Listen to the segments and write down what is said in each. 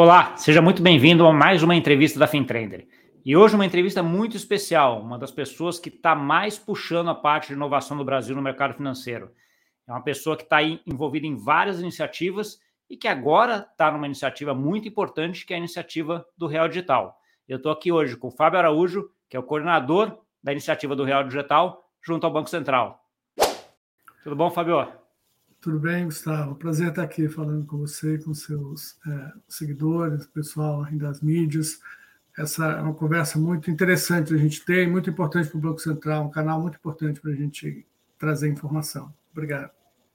Olá, seja muito bem-vindo a mais uma entrevista da FinTrender. E hoje uma entrevista muito especial, uma das pessoas que está mais puxando a parte de inovação do Brasil no mercado financeiro. É uma pessoa que está envolvida em várias iniciativas e que agora está numa iniciativa muito importante, que é a iniciativa do Real Digital. Eu estou aqui hoje com o Fábio Araújo, que é o coordenador da iniciativa do Real Digital, junto ao Banco Central. Tudo bom, Fábio? Tudo bem, Gustavo? Prazer estar aqui falando com você com seus é, seguidores, pessoal das mídias. Essa é uma conversa muito interessante a gente ter, muito importante para o Banco Central, um canal muito importante para a gente trazer informação. Obrigado.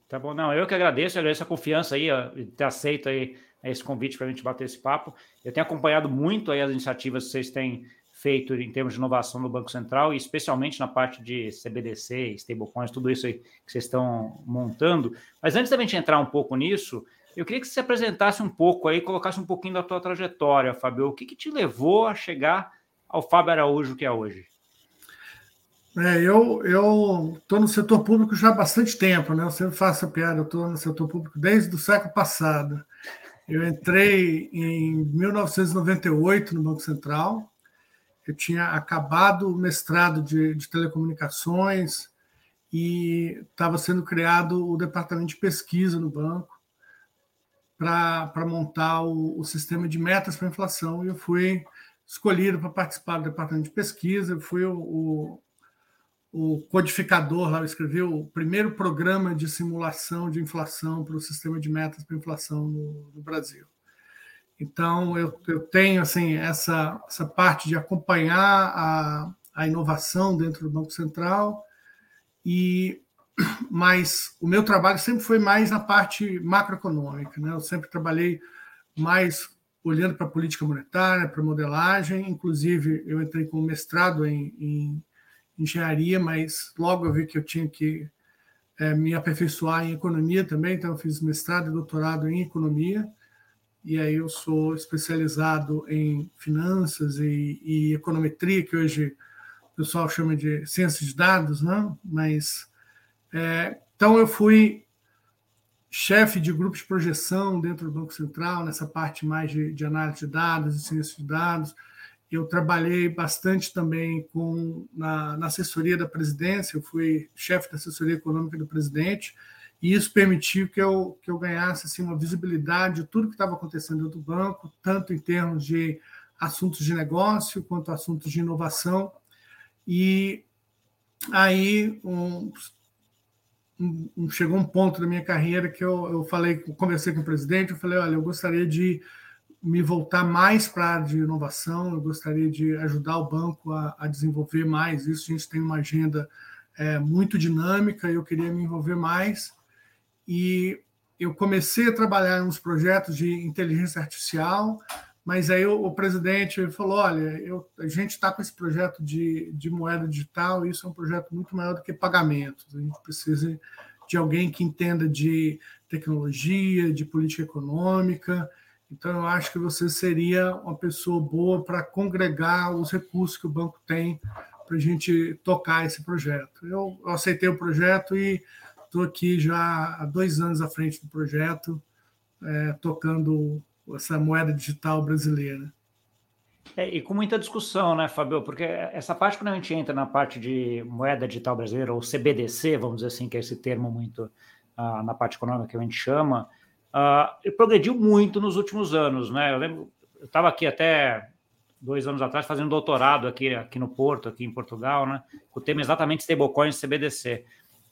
Tá bom, não, eu que agradeço, agradeço a confiança aí, ter aceito aí esse convite para a gente bater esse papo. Eu tenho acompanhado muito aí as iniciativas que vocês têm feito em termos de inovação no Banco Central, e especialmente na parte de CBDC, stablecoins, tudo isso aí que vocês estão montando. Mas antes da gente entrar um pouco nisso, eu queria que você se apresentasse um pouco aí, colocasse um pouquinho da tua trajetória, Fábio. O que, que te levou a chegar ao Fábio Araújo que é hoje? É, eu estou no setor público já há bastante tempo, né? Eu sempre faço a piada, eu estou no setor público desde o século passado. Eu entrei em 1998 no Banco Central, eu tinha acabado o mestrado de, de telecomunicações e estava sendo criado o departamento de pesquisa no banco para montar o, o, sistema de metas para inflação. E eu fui escolhido para participar do departamento de pesquisa. Eu fui o, o, o codificador lá, eu escrevi o primeiro programa de simulação de inflação para o sistema de metas para inflação no, no Brasil. Então, eu, eu tenho assim essa, essa parte de acompanhar a, a inovação dentro do Banco Central, e mas o meu trabalho sempre foi mais na parte macroeconômica. Né? Eu sempre trabalhei mais olhando para a política monetária, para modelagem. Inclusive, eu entrei com mestrado em, em engenharia, mas logo eu vi que eu tinha que é, me aperfeiçoar em economia também, então eu fiz mestrado e doutorado em economia e aí eu sou especializado em finanças e, e, econometria, que hoje o pessoal chama de ciência de dados, né? mas é, então eu fui chefe de grupo de projeção dentro do Banco Central, nessa parte mais de, de análise de dados e ciência de dados. Eu trabalhei bastante também com na, na assessoria da presidência, eu fui chefe da assessoria econômica do presidente, e isso permitiu que eu, que eu ganhasse assim, uma visibilidade de tudo que estava acontecendo dentro do banco, tanto em termos de assuntos de negócio quanto assuntos de inovação. E aí um, um, chegou um ponto da minha carreira que eu, eu falei, conversei com o presidente, eu falei, olha, eu gostaria de me voltar mais para a área de inovação, eu gostaria de ajudar o banco a, a desenvolver mais isso. A gente tem uma agenda é, muito dinâmica, eu queria me envolver mais e eu comecei a trabalhar em uns projetos de inteligência artificial, mas aí o, presidente falou: olha, eu, a gente está com esse projeto de, de moeda digital, isso é um projeto muito maior do que pagamentos. A gente precisa de alguém que entenda de tecnologia, de política econômica. Então, eu acho que você seria uma pessoa boa para congregar os recursos que o banco tem para a gente tocar esse projeto. Eu, eu aceitei o projeto e Estou aqui já há dois anos à frente do projeto, é, tocando essa moeda digital brasileira. É, e com muita discussão, né, Fabio? Porque essa parte, quando a gente entra na parte de moeda digital brasileira, ou CBDC, vamos dizer assim, que é esse termo muito uh, na parte econômica que a gente chama, ele progrediu muito nos últimos anos, né? Eu lembro, eu estava aqui até dois anos atrás fazendo doutorado aqui, aqui no Porto, aqui em Portugal, né? O tema exatamente stablecoins CBDC.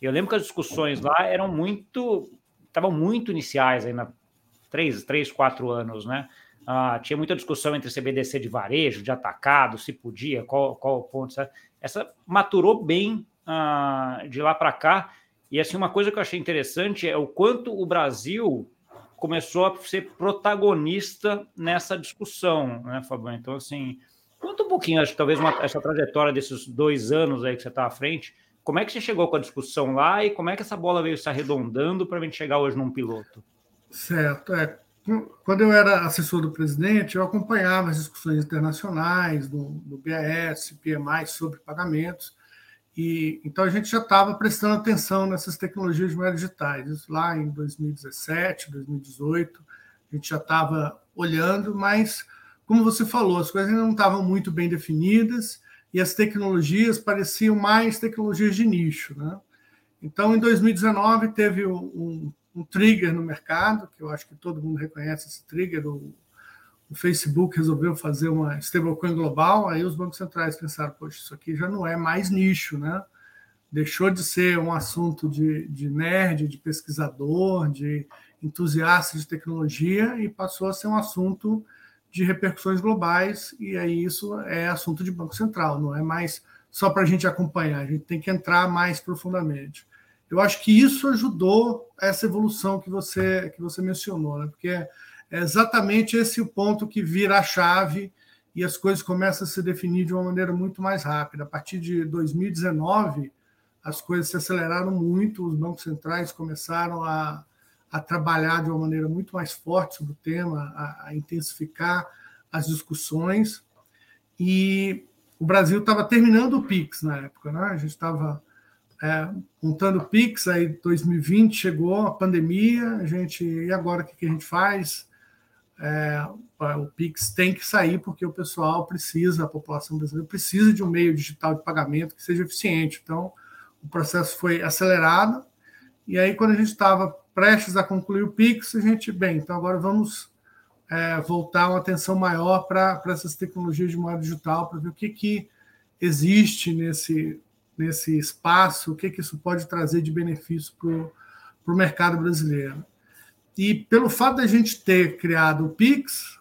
Eu lembro que as discussões lá eram muito, estavam muito iniciais ainda, três, três, quatro anos, né? Ah, tinha muita discussão entre CBDC de varejo, de atacado, se podia, qual, qual ponto. Sabe? Essa maturou bem ah, de lá para cá. E assim, uma coisa que eu achei interessante é o quanto o Brasil começou a ser protagonista nessa discussão, né, Fabão? Então, assim, conta um pouquinho, acho que talvez uma, essa trajetória desses dois anos aí que você está à frente, como é que você chegou com a discussão lá e como é que essa bola veio se arredondando para a gente chegar hoje num piloto? Certo. É, quando eu era assessor do presidente, eu acompanhava as discussões internacionais do, do BAS, PMI sobre pagamentos. E, então a gente já estava prestando atenção nessas tecnologias mais digitais. Isso lá em 2017, 2018, a gente já estava olhando, mas, como você falou, as coisas ainda não estavam muito bem definidas e as tecnologias pareciam mais tecnologias de nicho. Né? Então, em 2019, teve um, um trigger no mercado, que eu acho que todo mundo reconhece esse trigger, o, o Facebook resolveu fazer uma stablecoin global, aí os bancos centrais pensaram, poxa, isso aqui já não é mais nicho, né? Deixou de ser um assunto de, de nerd, de pesquisador, de entusiasta de tecnologia e passou a ser um assunto de repercussões globais, e aí isso é assunto de Banco Central, não é mais só para a gente acompanhar, a gente tem que entrar mais profundamente. Eu acho que isso ajudou essa evolução que você, que você mencionou, né? porque é exatamente esse o ponto que vira a chave e as coisas começam a se definir de uma maneira muito mais rápida. A partir de 2019, as coisas se aceleraram muito, os bancos centrais começaram a, a trabalhar de uma maneira muito mais forte sobre o tema, a, a intensificar as discussões. E o Brasil estava terminando o PIX na época, né? a gente estava é, montando o Pix, aí 2020 chegou a pandemia, a gente, e agora o que, que a gente faz? É, o Pix tem que sair porque o pessoal precisa, a população brasileira precisa de um meio digital de pagamento que seja eficiente. Então, o processo foi acelerado, e aí quando a gente estava prestes a concluir o Pix, a gente, bem, então agora vamos é, voltar uma atenção maior para essas tecnologias de moeda digital, para ver o que, que existe nesse nesse espaço, o que, que isso pode trazer de benefício para o mercado brasileiro. E pelo fato da gente ter criado o Pix,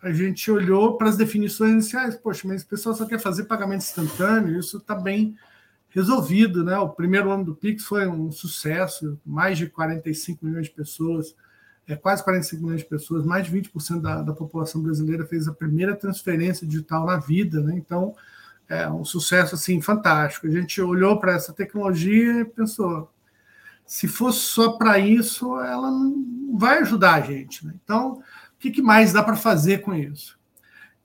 a gente olhou para as definições iniciais. Poxa, mas o pessoal só quer fazer pagamento instantâneo, isso está bem resolvido. Né? O primeiro ano do Pix foi um sucesso, mais de 45 milhões de pessoas, é, quase 45 milhões de pessoas, mais de 20% da, da população brasileira fez a primeira transferência digital na vida. Né? Então, é um sucesso assim fantástico. A gente olhou para essa tecnologia e pensou, se fosse só para isso, ela não vai ajudar a gente. Né? Então, o que, mais dá para fazer com isso?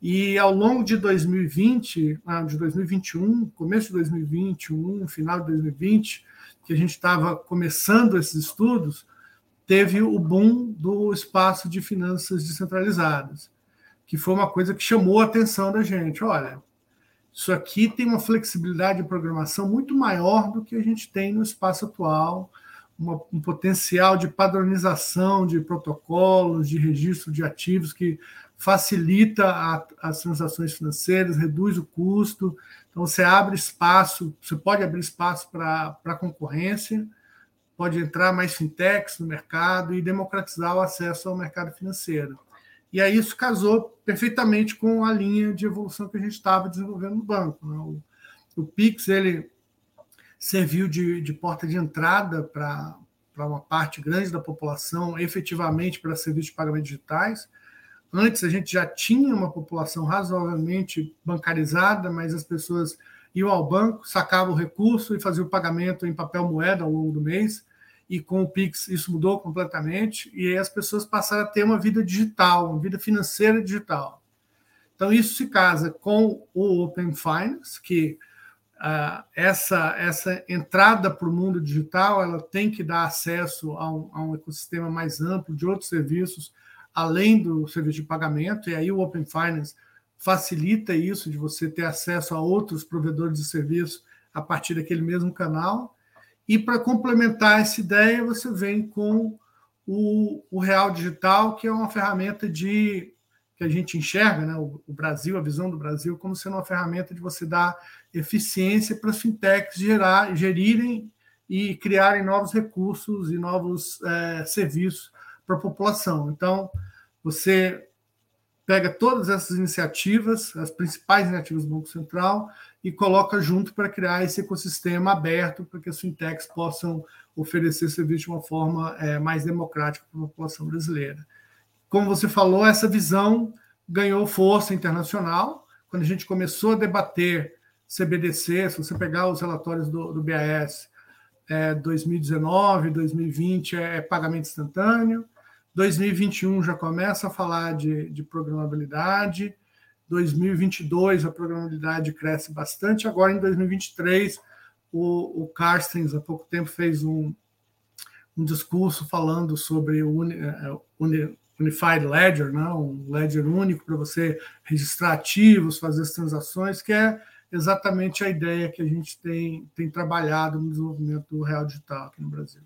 E ao longo de 2020, ah, de 2021, começo de 2021, final de 2020, que a gente estava começando esses estudos, teve o boom do espaço de finanças descentralizadas, que foi uma coisa que chamou a atenção da gente. Olha, isso aqui tem uma flexibilidade de programação muito maior do que a gente tem no espaço atual, uma, um potencial de padronização de protocolos, de registro de ativos que facilita a, as transações financeiras, reduz o custo. Então, você abre espaço, você pode abrir espaço para a concorrência, pode entrar mais fintechs no mercado e democratizar o acesso ao mercado financeiro. E aí isso casou perfeitamente com a linha de evolução que a gente estava desenvolvendo no banco. Né? O, o, Pix ele serviu de, de porta de entrada para uma parte grande da população, efetivamente para serviços de pagamento digitais. Antes a gente já tinha uma população razoavelmente bancarizada, mas as pessoas iam ao banco, sacavam o recurso e faziam o pagamento em papel moeda ao longo do mês e com o Pix isso mudou completamente, e as pessoas passaram a ter uma vida digital, uma vida financeira digital. Então, isso se casa com o Open Finance, que uh, essa, essa entrada para o mundo digital ela tem que dar acesso a um, a um ecossistema mais amplo de outros serviços, além do serviço de pagamento, e aí o Open Finance facilita isso, de você ter acesso a outros provedores de serviço a partir daquele mesmo canal. E para complementar essa ideia, você vem com o, o, Real Digital, que é uma ferramenta de que a gente enxerga, né, o, o, Brasil, a visão do Brasil, como sendo uma ferramenta de você dar eficiência para as fintechs gerar, gerirem e criarem novos recursos e novos é, serviços para a população. Então, você pega todas essas iniciativas, as principais iniciativas do Banco Central, e coloca junto para criar esse ecossistema aberto para que as fintechs possam oferecer serviço de uma forma é, mais democrática para a população brasileira. Como você falou, essa visão ganhou força internacional. Quando a gente começou a debater CBDC, se você pegar os relatórios do, do BAS, é, 2019, 2020 é pagamento instantâneo, 2021 já começa a falar de, de programabilidade, 2022 a programabilidade cresce bastante. Agora, em 2023, o, o Carstens, há pouco tempo, fez um, um discurso falando sobre uni, é, uni, Unified Ledger, né? um ledger único para você registrar ativos, fazer as transações, que é exatamente a ideia que a gente tem, tem trabalhado no desenvolvimento do real digital aqui no Brasil.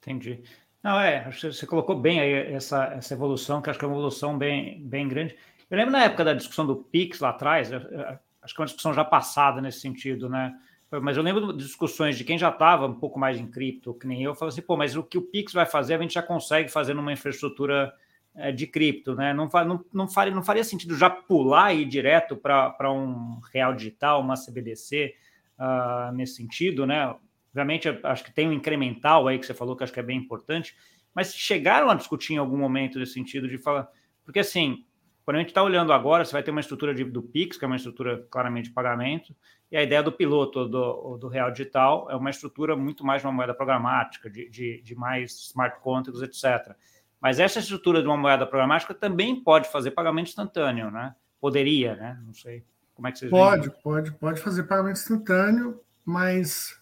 Entendi. Não, é, você colocou bem aí essa, essa evolução, que acho que é uma evolução bem, bem grande. Eu lembro na época da discussão do PIX lá atrás, acho que é uma discussão já passada nesse sentido, né? Mas eu lembro de discussões de quem já estava um pouco mais em cripto, que nem eu, falou assim, pô, mas o que o Pix vai fazer, a gente já consegue fazer numa infraestrutura é, de cripto, né? Não, não, não, faria, não faria sentido já pular e ir direto para um real digital, uma CBDC, uh, ah, nesse sentido, né? Obviamente, acho que tem um incremental aí que você falou que acho que é bem importante, mas chegaram a discutir em algum momento nesse sentido de falar, porque assim, quando a gente está olhando agora, você vai ter uma estrutura de, do Pix, que é uma estrutura claramente de pagamento, e a ideia do piloto do, do Real Digital é uma estrutura muito mais de uma moeda programática, de, de, de mais smart contracts, etc. Mas essa estrutura de uma moeda programática também pode fazer pagamento instantâneo, né? Poderia, né? Não sei. Como é que vocês Pode, veem? pode, pode fazer pagamento instantâneo, mas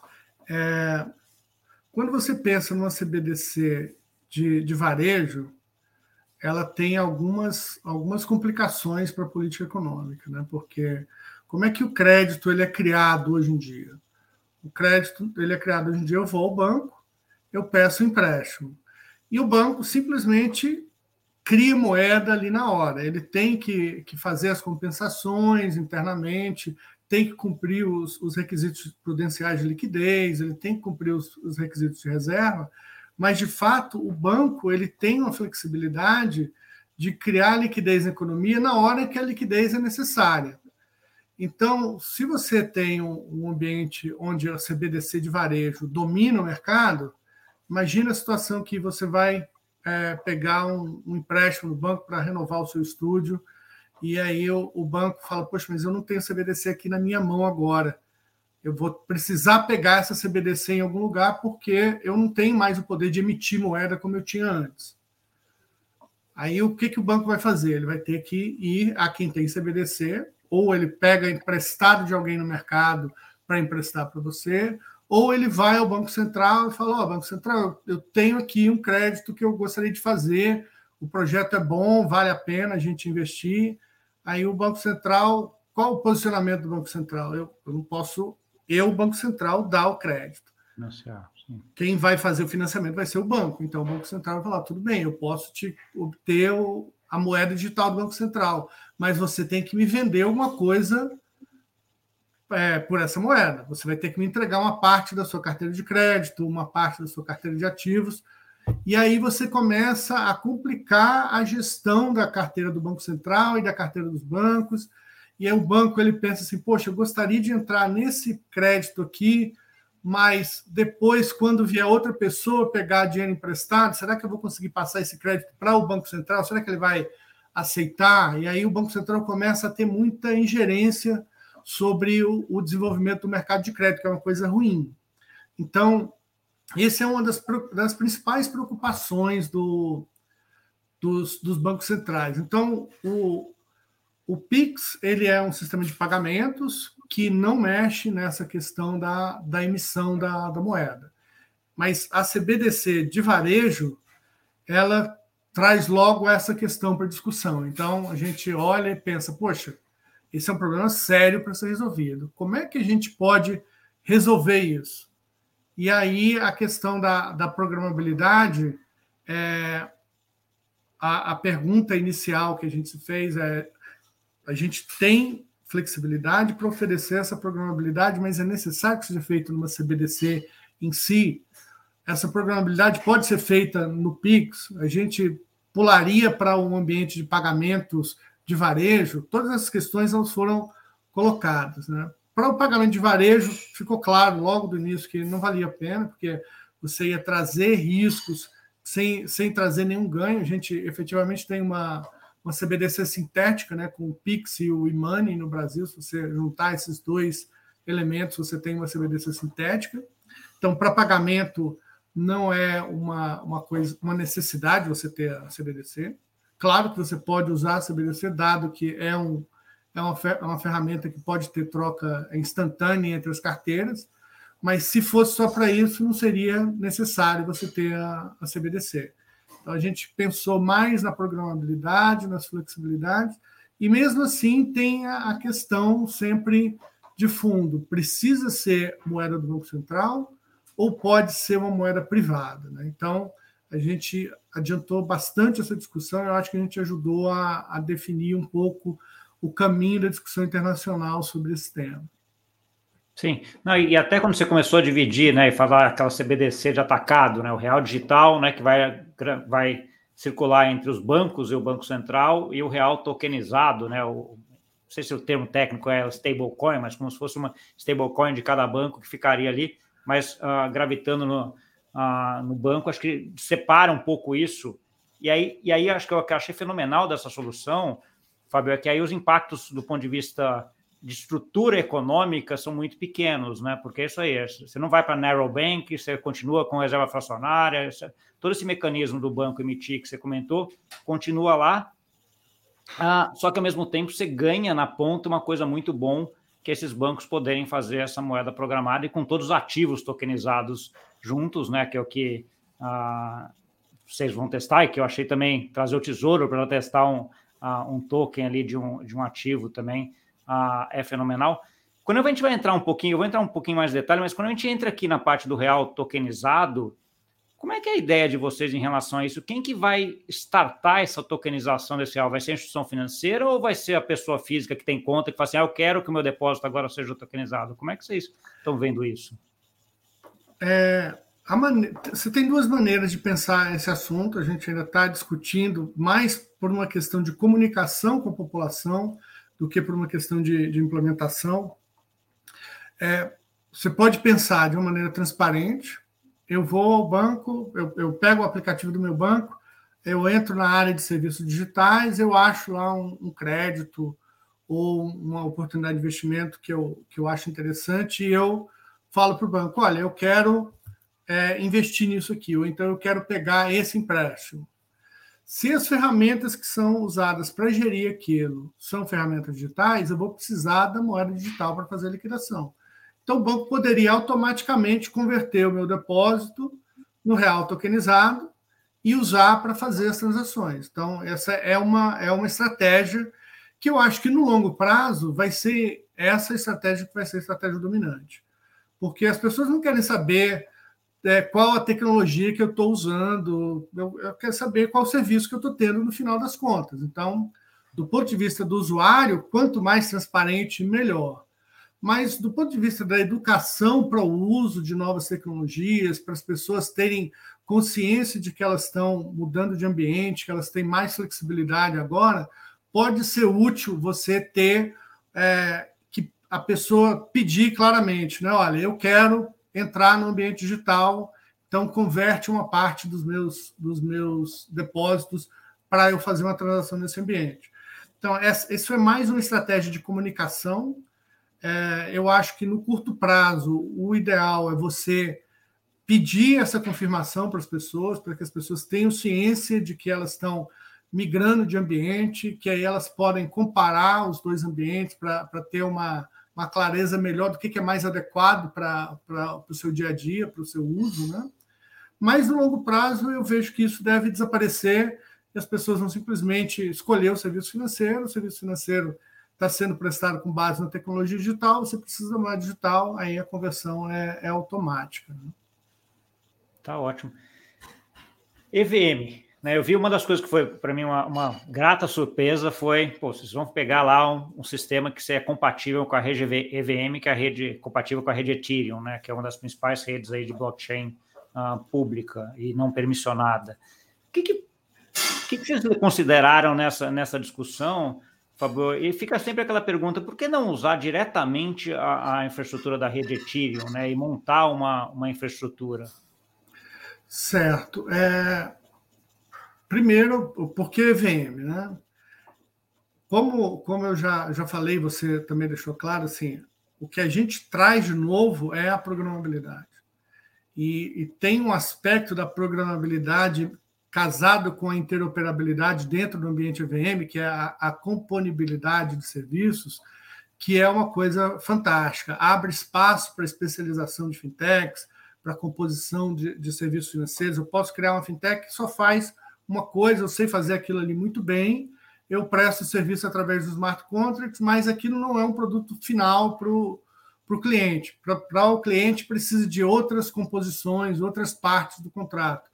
é, quando você pensa numa CBDC de, de varejo, ela tem algumas, algumas complicações para a política econômica, né? porque como é que o crédito ele é criado hoje em dia? O crédito ele é criado hoje em dia, eu vou ao banco, eu peço um empréstimo, e o banco simplesmente cria moeda ali na hora. Ele tem que, que fazer as compensações internamente, tem que cumprir os, os requisitos prudenciais de liquidez, ele tem que cumprir os, os requisitos de reserva, mas de fato o banco ele tem uma flexibilidade de criar liquidez na economia na hora que a liquidez é necessária. Então, se você tem um, ambiente onde a CBDC de varejo domina o mercado, imagina a situação que você vai é, pegar um, um, empréstimo no banco para renovar o seu estúdio, e aí o, o banco fala: Poxa, mas eu não tenho CBDC aqui na minha mão agora eu vou precisar pegar essa CBDC em algum lugar porque eu não tenho mais o poder de emitir moeda como eu tinha antes. Aí o que, que o banco vai fazer? Ele vai ter que ir a quem tem CBDC, ou ele pega emprestado de alguém no mercado para emprestar para você, ou ele vai ao Banco Central e fala: Ó, oh, Banco Central, eu tenho aqui um crédito que eu gostaria de fazer, o projeto é bom, vale a pena a gente investir. Aí o Banco Central, qual o posicionamento do Banco Central? Eu, eu não posso e o Banco Central dá o crédito. Quem vai fazer o financiamento vai ser o banco. Então, o Banco Central vai falar: tudo bem, eu posso te obter o, a moeda digital do Banco Central, mas você tem que me vender alguma coisa é, por essa moeda. Você vai ter que me entregar uma parte da sua carteira de crédito, uma parte da sua carteira de ativos. E aí você começa a complicar a gestão da carteira do Banco Central e da carteira dos bancos e aí o banco ele pensa assim, poxa, eu gostaria de entrar nesse crédito aqui, mas depois, quando vier outra pessoa pegar dinheiro emprestado, será que eu vou conseguir passar esse crédito para o Banco Central? Será que ele vai aceitar? E aí o Banco Central começa a ter muita ingerência sobre o, o desenvolvimento do mercado de crédito, que é uma coisa ruim. Então, essa é uma das, das principais preocupações do, dos, dos bancos centrais. Então, o, o Pix ele é um sistema de pagamentos que não mexe nessa questão da, da emissão da, da moeda. Mas a CBDC de varejo, ela traz logo essa questão para discussão. Então, a gente olha e pensa, poxa, esse é um problema sério para ser resolvido. Como é que a gente pode resolver isso? E aí a questão da, da programabilidade, é, a, a pergunta inicial que a gente fez é a gente tem flexibilidade para oferecer essa programabilidade, mas é necessário que seja feito numa CBDC em si. Essa programabilidade pode ser feita no Pix, a gente pularia para um ambiente de pagamentos de varejo, todas essas questões elas foram colocadas. Né? Para o pagamento de varejo, ficou claro logo do início que não valia a pena, porque você ia trazer riscos sem, sem trazer nenhum ganho. A gente efetivamente tem uma, uma CBDC sintética, né, com o Pix e o Imani no Brasil. Se você juntar esses dois elementos, você tem uma CBDC sintética. Então, para pagamento, não é uma, uma coisa, uma necessidade você ter a CBDC. Claro que você pode usar a CBDC, dado que é, um, é uma, é uma ferramenta que pode ter troca instantânea entre as carteiras, mas se fosse só para isso, não seria necessário você ter a, a CBDC. Então, a gente pensou mais na programabilidade, nas flexibilidades, e mesmo assim tem a questão sempre de fundo: precisa ser moeda do Banco Central ou pode ser uma moeda privada? Né? Então, a gente adiantou bastante essa discussão, eu acho que a gente ajudou a, a definir um pouco o caminho da discussão internacional sobre esse tema. Sim, Não, e até quando você começou a dividir, né, e falar aquela CBDC de atacado, né, o real digital, né, que vai, vai circular entre os bancos e o Banco Central, e o real tokenizado, né, o, não sei se o termo técnico é stablecoin, mas como se fosse uma stablecoin de cada banco que ficaria ali, mas uh, gravitando no, uh, no banco, acho que separa um pouco isso. E aí, e aí acho que eu achei fenomenal dessa solução, Fábio, é que aí os impactos do ponto de vista de estrutura econômica são muito pequenos, né? Porque isso aí, você não vai para narrow bank, você continua com reserva fracionária, todo esse mecanismo do banco emitir que você comentou continua lá. Ah, só que ao mesmo tempo você ganha na ponta uma coisa muito bom que é esses bancos poderem fazer essa moeda programada e com todos os ativos tokenizados juntos, né? Que é o que ah, vocês vão testar e que eu achei também trazer o tesouro para testar um, ah, um token ali de um, de um ativo também ah, é fenomenal. Quando a gente vai entrar um pouquinho, eu vou entrar um pouquinho mais em detalhe, mas quando a gente entra aqui na parte do real tokenizado, como é que é a ideia de vocês em relação a isso? Quem que vai startar essa tokenização desse real? Vai ser a instituição financeira ou vai ser a pessoa física que tem conta que fala assim, ah, eu quero que o meu depósito agora seja tokenizado? Como é que vocês estão vendo isso? É, mane... Você tem duas maneiras de pensar esse assunto. A gente ainda está discutindo mais por uma questão de comunicação com a população, do que por uma questão de, de implementação. É, você pode pensar de uma maneira transparente. Eu vou ao banco, eu, eu, pego o aplicativo do meu banco, eu entro na área de serviços digitais, eu acho lá um, um crédito ou uma oportunidade de investimento que eu, que eu acho interessante e eu falo para o banco: olha, eu quero é, investir nisso aqui, ou então eu quero pegar esse empréstimo. Se as ferramentas que são usadas para gerir aquilo são ferramentas digitais, eu vou precisar da moeda digital para fazer a liquidação. Então, o banco poderia automaticamente converter o meu depósito no real tokenizado e usar para fazer as transações. Então, essa é uma, é uma estratégia que eu acho que no longo prazo vai ser essa estratégia que vai ser a estratégia dominante. Porque as pessoas não querem saber é, qual a tecnologia que eu estou usando, eu, eu, quero saber qual serviço que eu estou tendo no final das contas. Então, do ponto de vista do usuário, quanto mais transparente, melhor. Mas do ponto de vista da educação para o uso de novas tecnologias, para as pessoas terem consciência de que elas estão mudando de ambiente, que elas têm mais flexibilidade agora, pode ser útil você ter é, que a pessoa pedir claramente, né? Olha, eu quero entrar no ambiente digital, então converte uma parte dos meus, dos meus depósitos para eu fazer uma transação nesse ambiente. Então, essa, isso é mais uma estratégia de comunicação. É, eu acho que no curto prazo, o ideal é você pedir essa confirmação para as pessoas, para que as pessoas tenham ciência de que elas estão migrando de ambiente, que aí elas podem comparar os dois ambientes para ter uma, uma clareza melhor do que é mais adequado para o seu dia a dia, para o seu uso, né? Mas no longo prazo eu vejo que isso deve desaparecer e as pessoas vão simplesmente escolher o serviço financeiro, o serviço financeiro está sendo prestado com base na tecnologia digital, você precisa moeda digital, aí a conversão é, é automática. Né? Tá ótimo. EVM, eu vi uma das coisas que foi para mim uma, uma, grata surpresa foi, pô, vocês vão pegar lá um, um, sistema que é compatível com a rede EVM, que é a rede compatível com a rede Ethereum, né, que é uma das principais redes aí de blockchain uh, pública e não permissionada. O que, que, que, que vocês consideraram nessa, nessa discussão, Fabio? E fica sempre aquela pergunta: por que não usar diretamente a, a infraestrutura da rede Ethereum, né, e montar uma, uma infraestrutura? Certo. É, Primeiro, por que EVM? Né? Como, como eu já, já falei, você também deixou claro, assim, o que a gente traz de novo é a programabilidade. E, e tem um aspecto da programabilidade casado com a interoperabilidade dentro do ambiente EVM, que é a, a componibilidade de serviços, que é uma coisa fantástica. Abre espaço para especialização de fintechs, para composição de, de serviços financeiros. Eu posso criar uma fintech que só faz uma coisa, eu sei fazer aquilo ali muito bem, eu presto serviço através dos smart contracts, mas aquilo não é um produto final para o cliente. Para o cliente, precisa de outras composições, outras partes do contrato.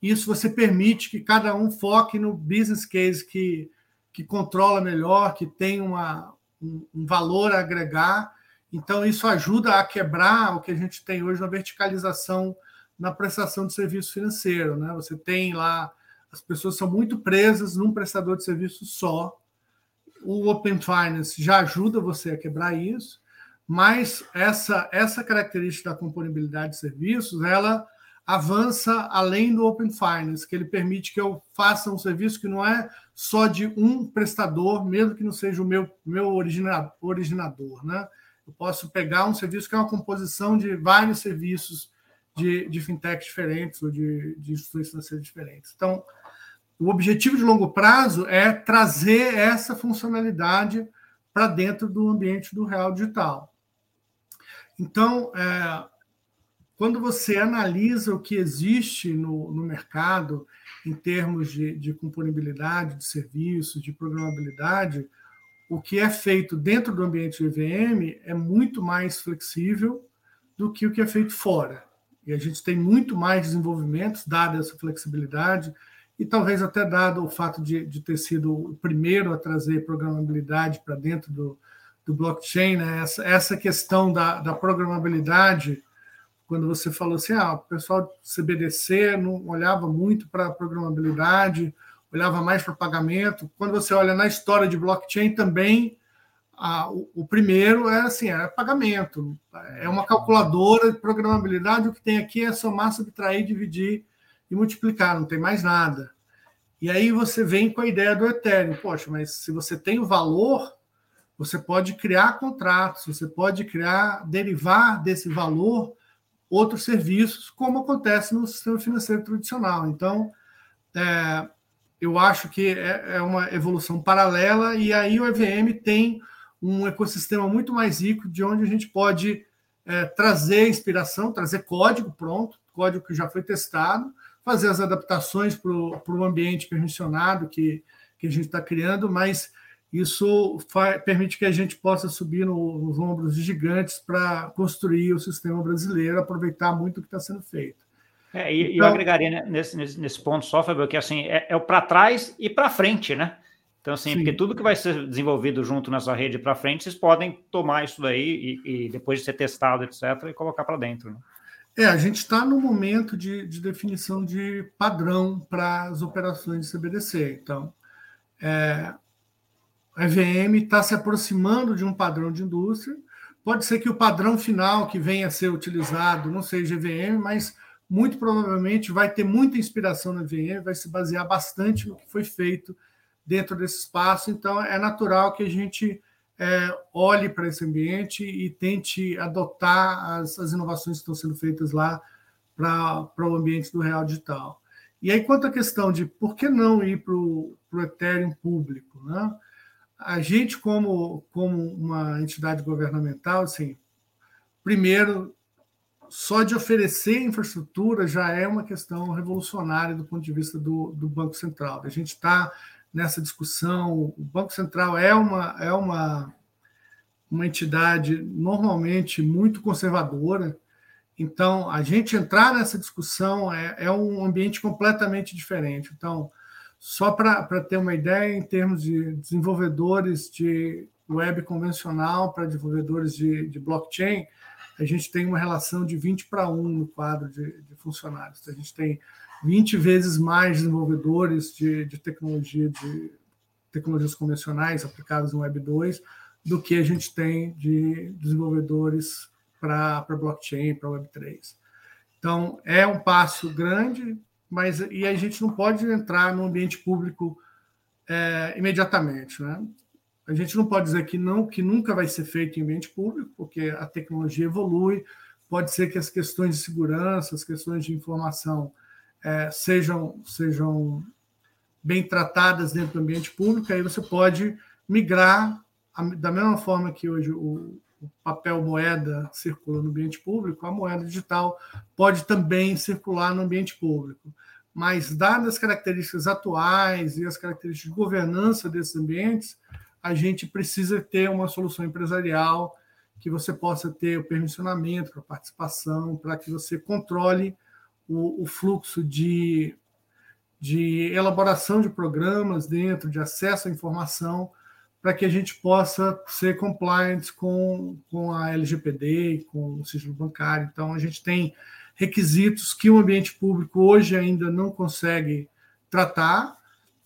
Isso você permite que cada um foque no business case que, que controla melhor, que tem uma, um, um valor a agregar. Então, isso ajuda a quebrar o que a gente tem hoje na verticalização na prestação de serviço financeiro. Né? Você tem lá as pessoas são muito presas num prestador de serviço só. O Open Finance já ajuda você a quebrar isso, mas essa, essa característica da componibilidade de serviços, ela avança além do Open Finance, que ele permite que eu faça um serviço que não é só de um prestador, mesmo que não seja o meu, meu originador. Né? Eu posso pegar um serviço que é uma composição de vários serviços de, de fintech diferentes ou de, de instituições financeiras diferentes. Então, o objetivo de longo prazo é trazer essa funcionalidade para dentro do ambiente do real digital. Então, é, quando você analisa o que existe no, no mercado em termos de, de componibilidade de serviços, de programabilidade, o que é feito dentro do ambiente de EVM é muito mais flexível do que o que é feito fora. E a gente tem muito mais desenvolvimentos, dada essa flexibilidade, e talvez até dado o fato de, de ter sido o primeiro a trazer programabilidade para dentro do, do blockchain, né? essa, essa questão da, da programabilidade, quando você falou assim, ah, o pessoal do CBDC não olhava muito para a programabilidade, olhava mais para pagamento. Quando você olha na história de blockchain também, ah, o, o, primeiro é assim, é pagamento. É uma calculadora de programabilidade, o que tem aqui é somar, subtrair, dividir e multiplicar, não tem mais nada. E aí você vem com a ideia do Ethereum. Poxa, mas se você tem o valor, você pode criar contratos, você pode criar, derivar desse valor outros serviços, como acontece no sistema financeiro tradicional. Então, é, eu acho que é, é, uma evolução paralela, e aí o EVM tem um ecossistema muito mais rico, de onde a gente pode é, trazer inspiração, trazer código pronto, código que já foi testado, fazer as adaptações para o ambiente permissionado que, que a gente está criando, mas isso permite que a gente possa subir no, nos ombros de gigantes para construir o sistema brasileiro, aproveitar muito o que está sendo feito. É, e então, eu agregaria nesse, nesse, nesse ponto só, Fabio, que assim, é, é o para trás e para frente, né? Então, assim, sim. porque tudo que vai ser desenvolvido junto nessa rede para frente, vocês podem tomar isso daí e, e, depois de ser testado, etc., e colocar para dentro. Né? É, a gente está no momento de, de, definição de padrão para as operações de CBDC. Então, é, a EVM está se aproximando de um padrão de indústria. Pode ser que o padrão final que venha a ser utilizado não seja EVM, mas muito provavelmente vai ter muita inspiração na EVM, vai se basear bastante no que foi feito dentro desse espaço. Então, é natural que a gente é, olhe para esse ambiente e tente adotar as, as inovações que estão sendo feitas lá para o ambiente do real digital. E aí, quanto à questão de por que não ir para o Ethereum público, né? a gente, como, como uma entidade governamental, assim, primeiro, só de oferecer infraestrutura já é uma questão revolucionária do ponto de vista do, do Banco Central. A gente está nessa discussão. O Banco Central é uma, é uma, uma entidade normalmente muito conservadora, então a gente entrar nessa discussão é, é um ambiente completamente diferente. Então, só para ter uma ideia, em termos de desenvolvedores de web convencional para desenvolvedores de, de blockchain, a gente tem uma relação de 20 para 1 no quadro de, de funcionários. A gente tem 20 vezes mais desenvolvedores de, de tecnologia de tecnologias convencionais aplicadas no Web 2 do que a gente tem de desenvolvedores para blockchain, para Web 3. Então, é um passo grande, mas e a gente não pode entrar no ambiente público é, imediatamente. Né? A gente não pode dizer que não, que nunca vai ser feito em ambiente público, porque a tecnologia evolui. Pode ser que as questões de segurança, as questões de informação é, sejam, sejam bem tratadas dentro do ambiente público, aí você pode migrar da mesma forma que hoje o, papel moeda circula no ambiente público, a moeda digital pode também circular no ambiente público. mas dadas as características atuais e as características de governança desses ambientes, a gente precisa ter uma solução empresarial que você possa ter o permissionamento para participação, para que você controle o, o fluxo de, de elaboração de programas dentro, de acesso à informação, para que a gente possa ser compliant com, com a LGPD, com o sigilo bancário. Então, a gente tem requisitos que o ambiente público hoje ainda não consegue tratar.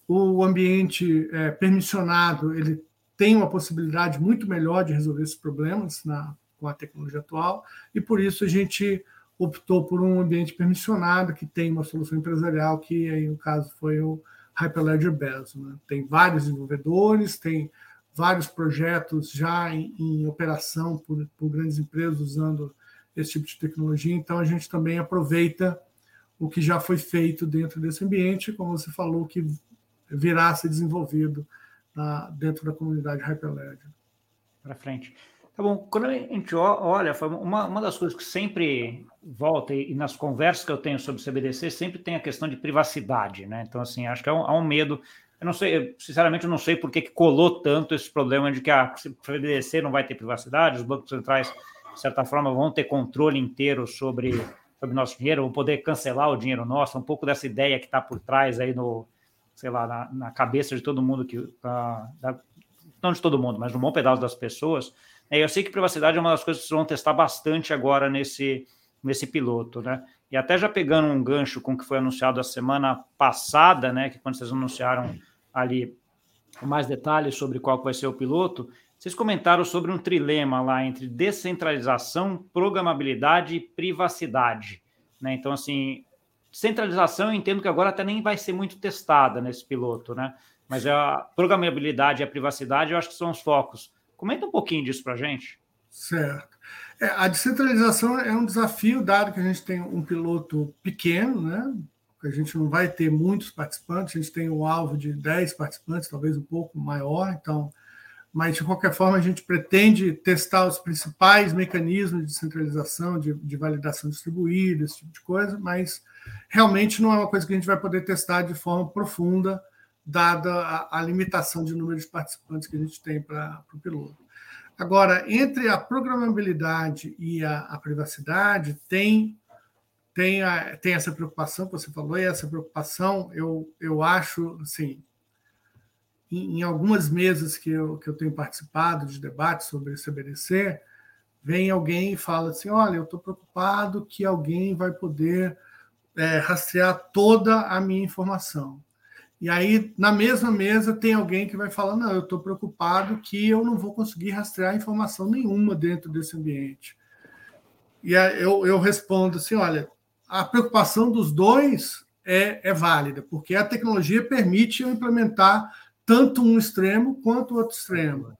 O ambiente é, permissionado ele tem uma possibilidade muito melhor de resolver esses problemas na, com a tecnologia atual, e por isso a gente optou por um ambiente permissionado que tem uma solução empresarial, que aí no caso foi o Hyperledger Bezo. Né? Tem vários desenvolvedores, tem vários projetos já em, em operação por, por, grandes empresas usando esse tipo de tecnologia, então a gente também aproveita o que já foi feito dentro desse ambiente, como você falou, que virá a ser desenvolvido na, dentro da comunidade Hyperledger. Para frente. Tá bom, quando a gente olha, uma, uma das coisas que sempre volta, e, e, nas conversas que eu tenho sobre CBDC, sempre tem a questão de privacidade, né? Então, assim, acho que há um, há um medo. Eu não sei, sinceramente, eu não sei por que, que colou tanto esse problema de que a CBDC não vai ter privacidade, os bancos centrais, de certa forma, vão ter controle inteiro sobre, sobre nosso dinheiro, vão poder cancelar o dinheiro nosso, um pouco dessa ideia que está por trás aí no, sei lá, na, na cabeça de todo mundo, que, uh, da, não de todo mundo, mas de um bom pedaço das pessoas. É, eu sei que privacidade é uma das coisas que vocês vão testar bastante agora nesse, nesse piloto, né? E até já pegando um gancho com o que foi anunciado a semana passada, né? Que quando vocês anunciaram ali mais detalhes sobre qual vai ser o piloto, vocês comentaram sobre um trilema lá entre descentralização, programabilidade e privacidade. Né? Então, assim, Centralização, eu entendo que agora até nem vai ser muito testada nesse piloto, né? Mas a programabilidade e a privacidade, eu acho que são os focos. Comenta um pouquinho disso para a gente. Certo. É, a descentralização é um desafio, dado que a gente tem um piloto pequeno, né? A gente não vai ter muitos participantes, a gente tem um alvo de 10 participantes, talvez um pouco maior, então mas de qualquer forma a gente pretende testar os principais mecanismos de descentralização, de, de, validação distribuída, esse tipo de coisa, mas realmente não é uma coisa que a gente vai poder testar de forma profunda, dada a, a limitação de número de participantes que a gente tem para o piloto. Agora, entre a programabilidade e a, a privacidade, tem, tem, a, tem essa preocupação que você falou, e essa preocupação eu, eu acho, assim, em, em algumas mesas que eu, que eu tenho participado de debates sobre CBDC, vem alguém e fala assim: olha, eu estou preocupado que alguém vai poder é, rastrear toda a minha informação. E aí, na mesma mesa, tem alguém que vai falar: não, eu estou preocupado que eu não vou conseguir rastrear informação nenhuma dentro desse ambiente. E eu, eu respondo assim: olha, a preocupação dos dois é, é válida, porque a tecnologia permite eu implementar tanto um extremo quanto o outro extremo.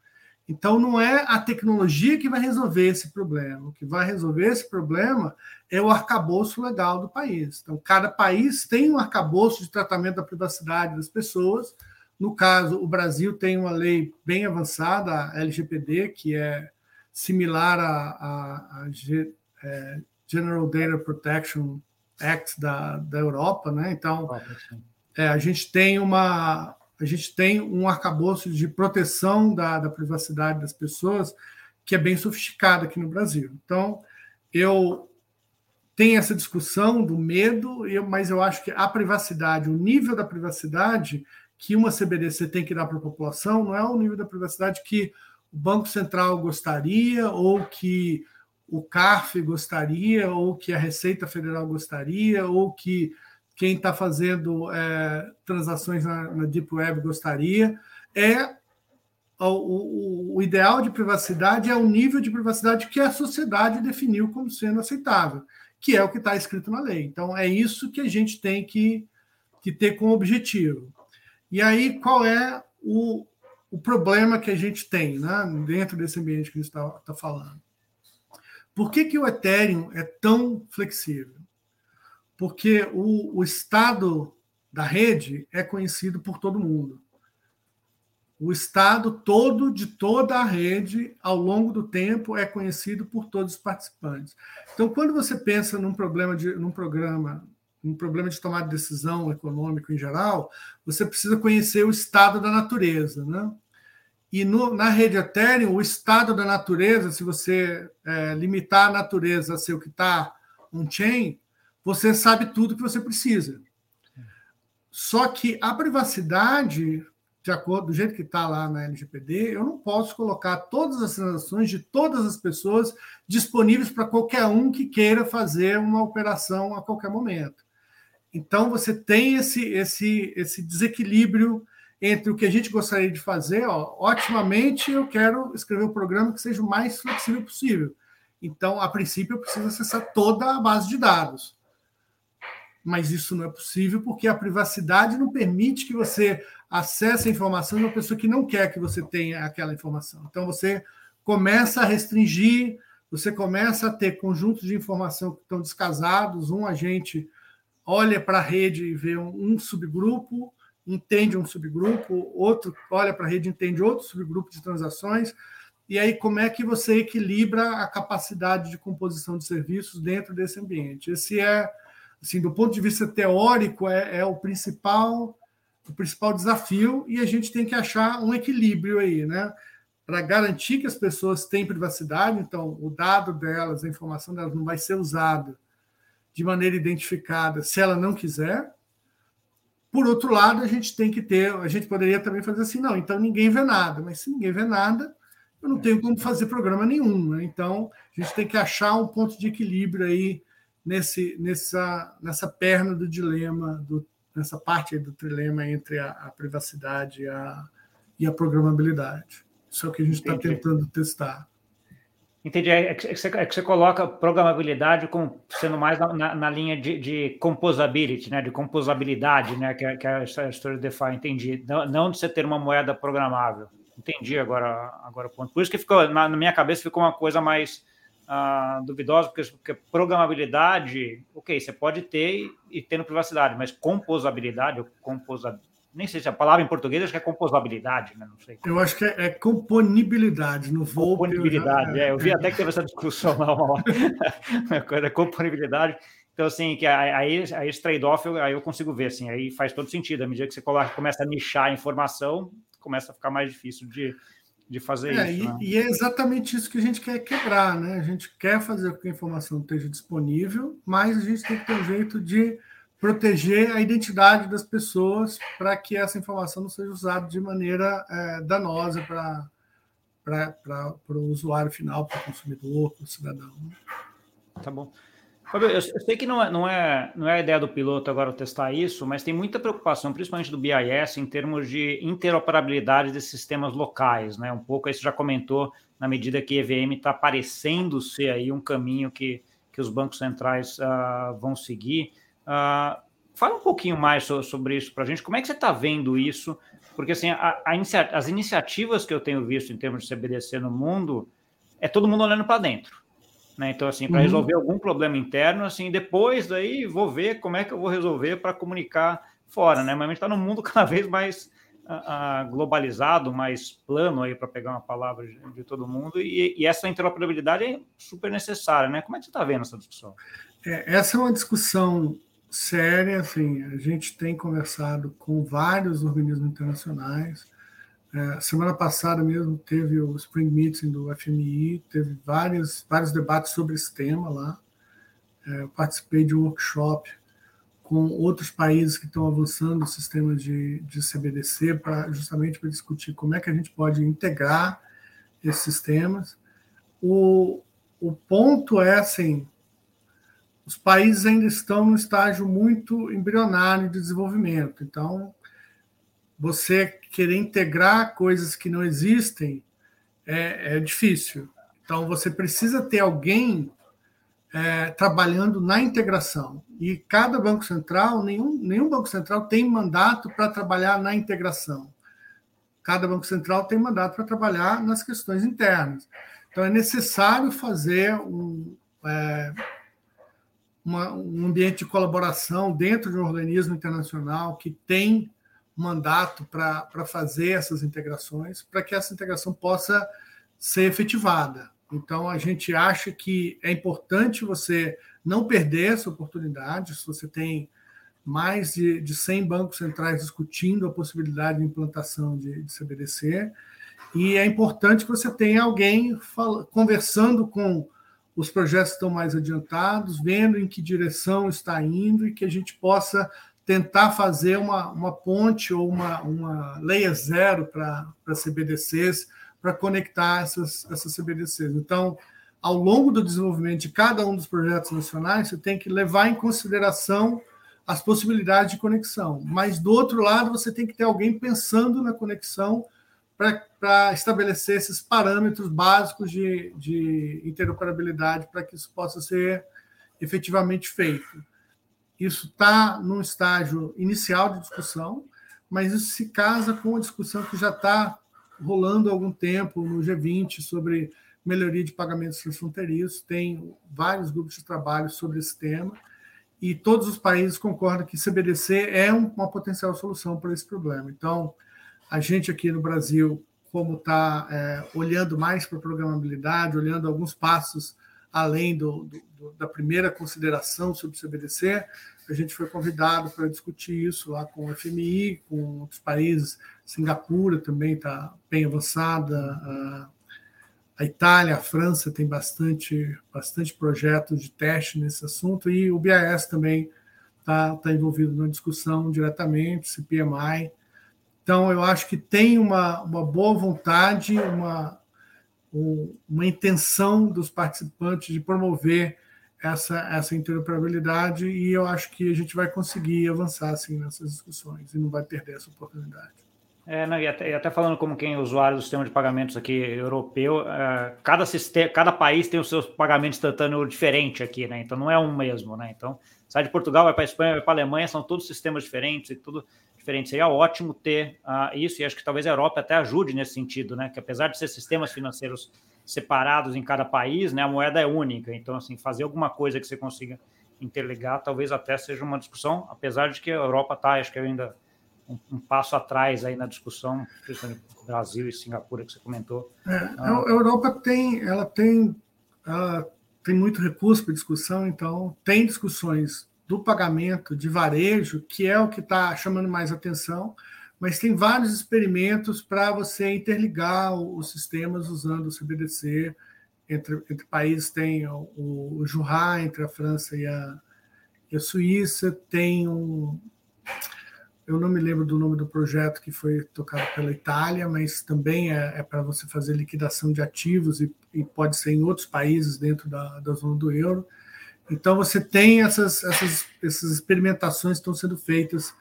Então, não é a tecnologia que vai resolver esse problema. O que vai resolver esse problema é o arcabouço legal do país. Então, cada país tem um arcabouço de tratamento da privacidade das pessoas. No caso, o Brasil tem uma lei bem avançada, a LGPD, que é similar à, é, General Data Protection Act da, da Europa. Né? Então, é, a gente tem uma, a gente tem um arcabouço de proteção da, da privacidade das pessoas que é bem sofisticado aqui no Brasil. Então, eu tenho essa discussão do medo, mas eu acho que a privacidade, o nível da privacidade que uma CBDC tem que dar para a população não é o nível da privacidade que o Banco Central gostaria, ou que o CARF gostaria, ou que a Receita Federal gostaria, ou que quem está fazendo é, transações na, na, Deep Web gostaria, é o, o, o, ideal de privacidade é o nível de privacidade que a sociedade definiu como sendo aceitável, que é o que está escrito na lei. Então, é isso que a gente tem que, que ter como objetivo. E aí, qual é o, o problema que a gente tem né, dentro desse ambiente que a gente está tá falando? Por que, que o Ethereum é tão flexível? Porque o, o estado da rede é conhecido por todo mundo. O estado todo de toda a rede, ao longo do tempo, é conhecido por todos os participantes. Então, quando você pensa num problema de, num programa um problema de tomar de decisão econômico em geral, você precisa conhecer o estado da natureza, né? E no, na rede Ethereum, o estado da natureza, se você é, limitar a natureza a ser o que está on-chain, você sabe tudo que você precisa. Só que a privacidade, de acordo do jeito que está lá na LGPD, eu não posso colocar todas as transações de todas as pessoas disponíveis para qualquer um que queira fazer uma operação a qualquer momento. Então você tem esse, esse, esse desequilíbrio entre o que a gente gostaria de fazer, ó, otimamente eu quero escrever um programa que seja o mais flexível possível. Então, a princípio, eu preciso acessar toda a base de dados. Mas isso não é possível porque a privacidade não permite que você acesse a informação de uma pessoa que não quer que você tenha aquela informação. Então, você começa a restringir, você começa a ter conjuntos de informação que estão descasados, um agente olha para a rede e vê um, um subgrupo, entende um subgrupo, outro olha para a rede e entende outro subgrupo de transações. E aí, como é que você equilibra a capacidade de composição de serviços dentro desse ambiente? Esse é, assim, do ponto de vista teórico, é, é o principal o principal desafio e a gente tem que achar um equilíbrio aí, né? Para garantir que as pessoas têm privacidade, então o dado delas, a informação delas não vai ser usada de maneira identificada se ela não quiser, por outro lado, a gente tem que ter, a gente poderia também fazer assim, não, então ninguém vê nada, mas se ninguém vê nada, eu não tenho como fazer programa nenhum. Né? Então, a gente tem que achar um ponto de equilíbrio aí nesse, nessa, nessa perna do dilema, do, nessa parte do trilema entre a, a privacidade e a, e a programabilidade. Isso é o que a gente está tentando testar. Entendi. É que, você, é que você coloca programabilidade como sendo mais na, na linha de, de, composability, né? De composabilidade, né? Que, é, que é a história do DeFi, entendi. Não, não de você ter uma moeda programável. Entendi agora, agora o ponto. Por isso que ficou, na, na minha cabeça, ficou uma coisa mais duvidosa, porque, porque programabilidade, ok, você pode ter e, tendo privacidade, mas composabilidade ou composabilidade nem sei se a palavra em português acho que é composabilidade, né? Não sei. Eu acho que é, é componibilidade no voo. Componibilidade, já... é, eu vi é. até que teve essa discussão lá uma hora. é componibilidade. Então, assim, que aí, aí esse trade-off aí eu consigo ver, assim, aí faz todo sentido. À medida que você começa a nichar a informação, começa a ficar mais difícil de, de fazer é, isso. E, né? e, é exatamente isso que a gente quer quebrar, né? A gente quer fazer com que a informação esteja disponível, mas a gente tem que ter um jeito de proteger a identidade das pessoas para que essa informação não seja usada de maneira é, danosa para o usuário final, para o consumidor, para o cidadão. Tá bom. Fabio, eu sei que não é, não, é, não é a ideia do piloto agora testar isso, mas tem muita preocupação, principalmente do BIS, em termos de interoperabilidade de sistemas locais, né? Um pouco isso já comentou na medida que EVM está parecendo ser aí um caminho que, que os bancos centrais uh, vão seguir. Uh, fala um pouquinho mais sobre isso para a gente. Como é que você está vendo isso? Porque assim, a, a inicia as iniciativas que eu tenho visto em termos de CBDC no mundo é todo mundo olhando para dentro. Né? Então, assim, para uhum. resolver algum problema interno, assim, depois daí vou ver como é que eu vou resolver para comunicar fora, né? Mas a gente está num mundo cada vez mais globalizado, mais plano aí para pegar uma palavra de, de todo mundo, e, e, essa interoperabilidade é super necessária, né? Como é que você está vendo essa discussão? É, essa é uma discussão séria, assim, a gente tem conversado com vários organismos internacionais. É, semana passada mesmo teve o Spring Meeting do FMI, teve vários, vários debates sobre esse tema lá. É, eu participei de um workshop com outros países que estão avançando o sistema de, de CBDC para justamente para discutir como é que a gente pode integrar esses sistemas. O, o ponto é assim, os países ainda estão num estágio muito embrionário de desenvolvimento. Então, você querer integrar coisas que não existem é, é difícil. Então, você precisa ter alguém é, trabalhando na integração. E cada banco central, nenhum, nenhum banco central tem mandato para trabalhar na integração. Cada banco central tem mandato para trabalhar nas questões internas. Então, é necessário fazer um. É, uma, um ambiente de colaboração dentro de um organismo internacional que tem mandato para fazer essas integrações, para que essa integração possa ser efetivada. Então, a gente acha que é importante você não perder essa oportunidade. Se você tem mais de, de 100 bancos centrais discutindo a possibilidade de implantação de, de CBDC, e é importante que você tenha alguém fala, conversando com os projetos que estão mais adiantados, vendo em que direção está indo e que a gente possa tentar fazer uma, uma ponte ou uma, uma leia zero para CBDCs, para conectar essas, essas CBDCs. Então, ao longo do desenvolvimento de cada um dos projetos nacionais, você tem que levar em consideração as possibilidades de conexão. Mas, do outro lado, você tem que ter alguém pensando na conexão para estabelecer esses parâmetros básicos de, de interoperabilidade para que isso possa ser efetivamente feito. Isso está num estágio inicial de discussão, mas isso se casa com a discussão que já está rolando há algum tempo no G20 sobre melhoria de pagamentos transfronteiriços. Tem vários grupos de trabalho sobre esse tema e todos os países concordam que CBDC é uma potencial solução para esse problema. Então, a gente aqui no Brasil, como está é, olhando mais para a programabilidade, olhando alguns passos além do, do, da primeira consideração sobre o CBDC, a gente foi convidado para discutir isso lá com o FMI, com outros países. Singapura também está bem avançada, a, a Itália, a França tem bastante, bastante projetos de teste nesse assunto, e o BAS também está tá envolvido na discussão diretamente, CPMI. Então, eu acho que tem uma, uma boa vontade, uma, uma intenção dos participantes de promover essa, essa interoperabilidade e eu acho que a gente vai conseguir avançar assim, nessas discussões e não vai perder essa oportunidade. É, não, e, até, e, até, falando como quem é usuário do sistema de pagamentos aqui europeu, é, cada, sistema, cada país tem os seus pagamentos instantâneos diferente aqui, né? Então não é um mesmo, né? Então, sai de Portugal, vai para a Espanha, vai para a Alemanha, são todos sistemas diferentes e tudo diferente. Seria ótimo ter uh, isso, e acho que talvez a Europa até ajude nesse sentido, né? Que apesar de ser sistemas financeiros separados em cada país, né? A moeda é única. Então, assim, fazer alguma coisa que você consiga interligar, talvez até seja uma discussão, apesar de que a Europa está, acho que ainda um, um, passo atrás aí na discussão, principalmente Brasil e Singapura que você comentou. É, ah, a Europa tem, ela tem, ela tem muito recurso para discussão, então tem discussões do pagamento de varejo, que é o que está chamando mais atenção, mas tem vários experimentos para você interligar os sistemas usando o CBDC. Entre, entre países tem o, o Jurra, entre a França e a, e a Suíça, tem um. Eu não me lembro do nome do projeto que foi tocado pela Itália, mas também é, é para você fazer liquidação de ativos e, e, pode ser em outros países dentro da, da zona do euro. Então, você tem essas, essas, essas experimentações que estão sendo feitas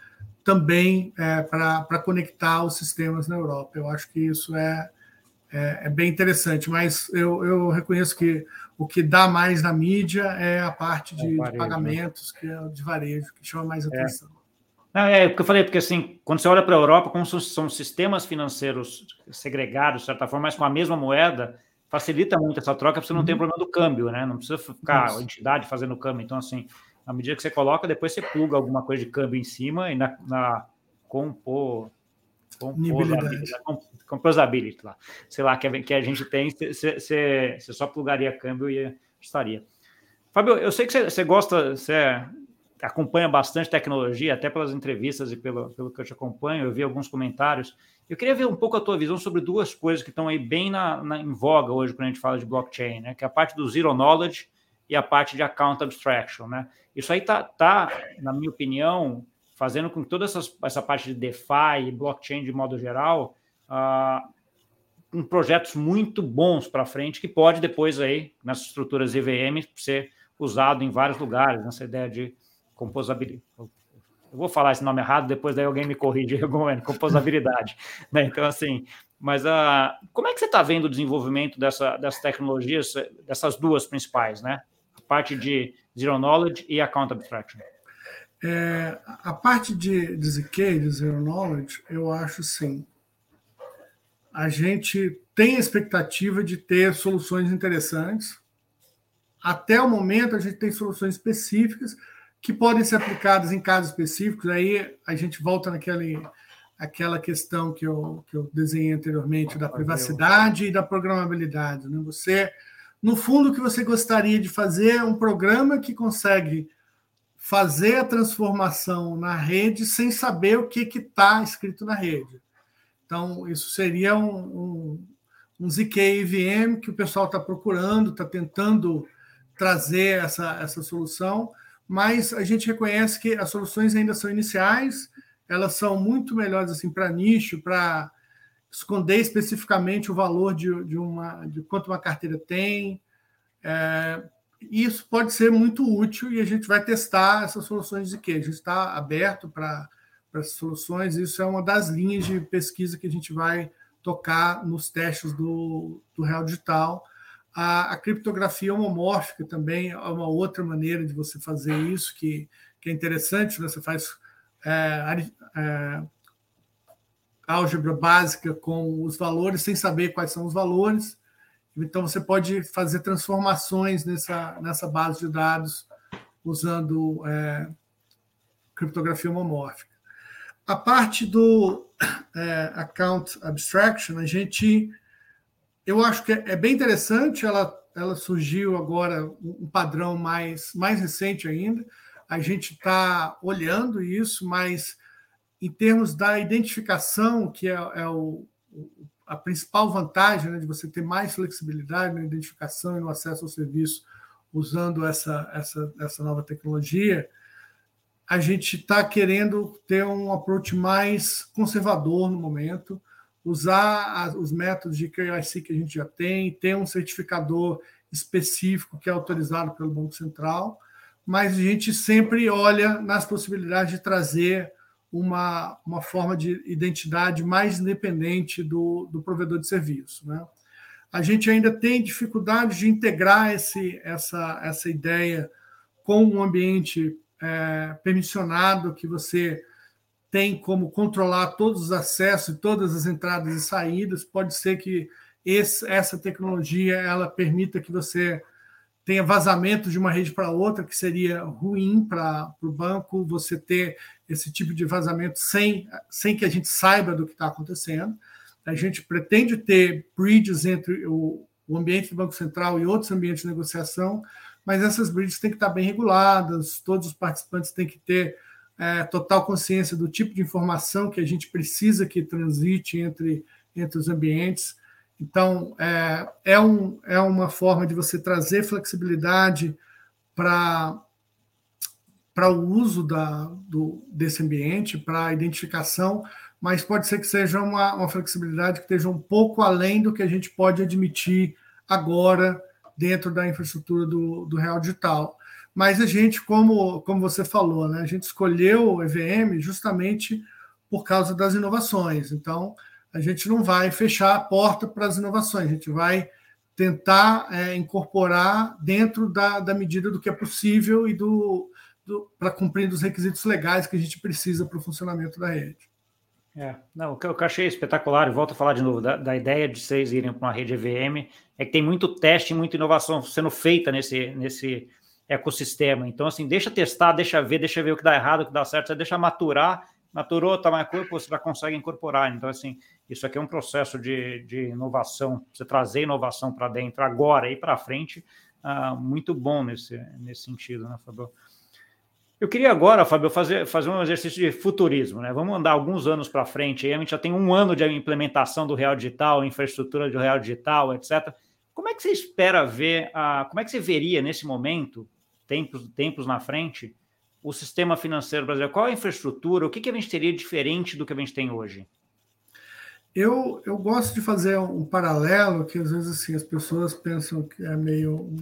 também é, para conectar os sistemas na Europa. Eu acho que isso é, é, é, bem interessante, mas eu, eu reconheço que o que dá mais na mídia é a parte de, é varejo, de né? pagamentos, né? que é de varejo, que chama mais é. atenção. É, é porque eu falei, porque assim, quando você olha para a Europa, como são sistemas financeiros segregados, de certa forma, mas com a mesma moeda, facilita muito essa troca, porque você não uhum. tem o problema do câmbio, né? Não precisa ficar Isso. a entidade fazendo o câmbio. Então, assim, à medida que você coloca, depois você pluga alguma coisa de câmbio em cima e na, na compor, composability lá, sei lá, que a, que a gente tem, você, só plugaria câmbio e estaria. Fábio, eu sei que você, gosta, você acompanha bastante tecnologia, até pelas entrevistas e pelo, pelo que eu te acompanho, eu vi alguns comentários. Eu queria ver um pouco a tua visão sobre duas coisas que estão aí bem na, na, em voga hoje quando a gente fala de blockchain, né? Que é a parte do zero knowledge e a parte de account abstraction, né? Isso aí tá, tá na minha opinião, fazendo com que toda essa, essa parte de DeFi e blockchain de modo geral, uh, um projetos muito bons para frente que pode depois aí nas estruturas EVM ser usado em vários lugares nessa ideia de composabilidade. Eu vou falar esse nome errado, depois daí alguém me corrige, composabilidade. né? Então, assim, mas uh, como é que você está vendo o desenvolvimento dessa, dessas tecnologias, dessas duas principais, né? A parte de Zero Knowledge e Account Abstraction. É, a parte de, de ZK, de Zero Knowledge, eu acho sim. A gente tem a expectativa de ter soluções interessantes. Até o momento, a gente tem soluções específicas que podem ser aplicadas em casos específicos. Aí a gente volta naquele, aquela questão que eu, que eu desenhei anteriormente da privacidade e da programabilidade. Né? Você no fundo, o que você gostaria de fazer é um programa que consegue fazer a transformação na rede sem saber o que está escrito na rede. Então, isso seria um, um, um ZK que o pessoal está procurando, está tentando trazer essa, essa solução, mas a gente reconhece que as soluções ainda são iniciais, elas são muito melhores assim para nicho, para esconder especificamente o valor de, de, uma, de quanto uma carteira tem. É, isso pode ser muito útil e a gente vai testar essas soluções de que a gente está aberto para essas soluções. Isso é uma das linhas de pesquisa que a gente vai tocar nos testes do, do Real Digital. A, a, criptografia homomórfica também é uma outra maneira de você fazer isso, que, que é interessante. Né? Você faz é, é, álgebra básica com os valores sem saber quais são os valores. Então, você pode fazer transformações nessa, nessa base de dados usando é, criptografia homomórfica. A parte do é, account abstraction, a gente, eu acho que é, bem interessante. Ela, ela surgiu agora um padrão mais, mais recente ainda. A gente está olhando isso, mas em termos da identificação, que é, é o, a principal vantagem né, de você ter mais flexibilidade na identificação e no acesso ao serviço usando essa, essa, essa nova tecnologia, a gente está querendo ter um approach mais conservador no momento, usar os métodos de KYC que a gente já tem, ter um certificador específico que é autorizado pelo Banco Central, mas a gente sempre olha nas possibilidades de trazer uma, uma forma de identidade mais independente do, do provedor de serviço. Né? A gente ainda tem dificuldade de integrar esse, essa, essa ideia com um ambiente é, permissionado, que você tem como controlar todos os acessos e todas as entradas e saídas. Pode ser que esse, essa tecnologia ela permita que você tenha vazamento de uma rede para outra, que seria ruim para o banco você ter esse tipo de vazamento sem, sem que a gente saiba do que está acontecendo. A gente pretende ter bridges entre o, o ambiente do Banco Central e outros ambientes de negociação, mas essas bridges têm que estar bem reguladas, todos os participantes têm que ter é, total consciência do tipo de informação que a gente precisa que transite entre, entre os ambientes. Então, é, é, um, é uma forma de você trazer flexibilidade para o uso da, do, desse ambiente, para a identificação, mas pode ser que seja uma, uma flexibilidade que esteja um pouco além do que a gente pode admitir agora dentro da infraestrutura do, do Real Digital. Mas a gente, como, como você falou, né, a gente escolheu o EVM justamente por causa das inovações. Então, a gente não vai fechar a porta para as inovações, a gente vai tentar é, incorporar dentro da, da medida do que é possível e do, para cumprir os requisitos legais que a gente precisa para o funcionamento da rede. É, não, o que eu achei espetacular, e volto a falar de novo, da, da ideia de vocês irem para uma rede EVM, é que tem muito teste, muita inovação sendo feita nesse, nesse ecossistema. Então, assim, deixa testar, deixa ver, deixa ver o que dá errado, o que dá certo, deixa maturar, maturou, tá mais corpo, você já consegue incorporar. Então, assim, isso aqui é um processo de, de inovação, você trazer inovação para dentro agora e para frente, uh, muito bom nesse, nesse sentido, né, Fabio? Eu queria agora, Fábio, fazer, fazer um exercício de futurismo, né? Vamos andar alguns anos para frente. Aí a gente já tem um ano de implementação do Real Digital, infraestrutura do Real Digital, etc. Como é que você espera ver, a, como é que você veria nesse momento, tempos, tempos na frente, o sistema financeiro brasileiro? Qual a infraestrutura? O que, que a gente teria diferente do que a gente tem hoje? Eu, eu gosto de fazer um paralelo que às vezes assim, as pessoas pensam que é meio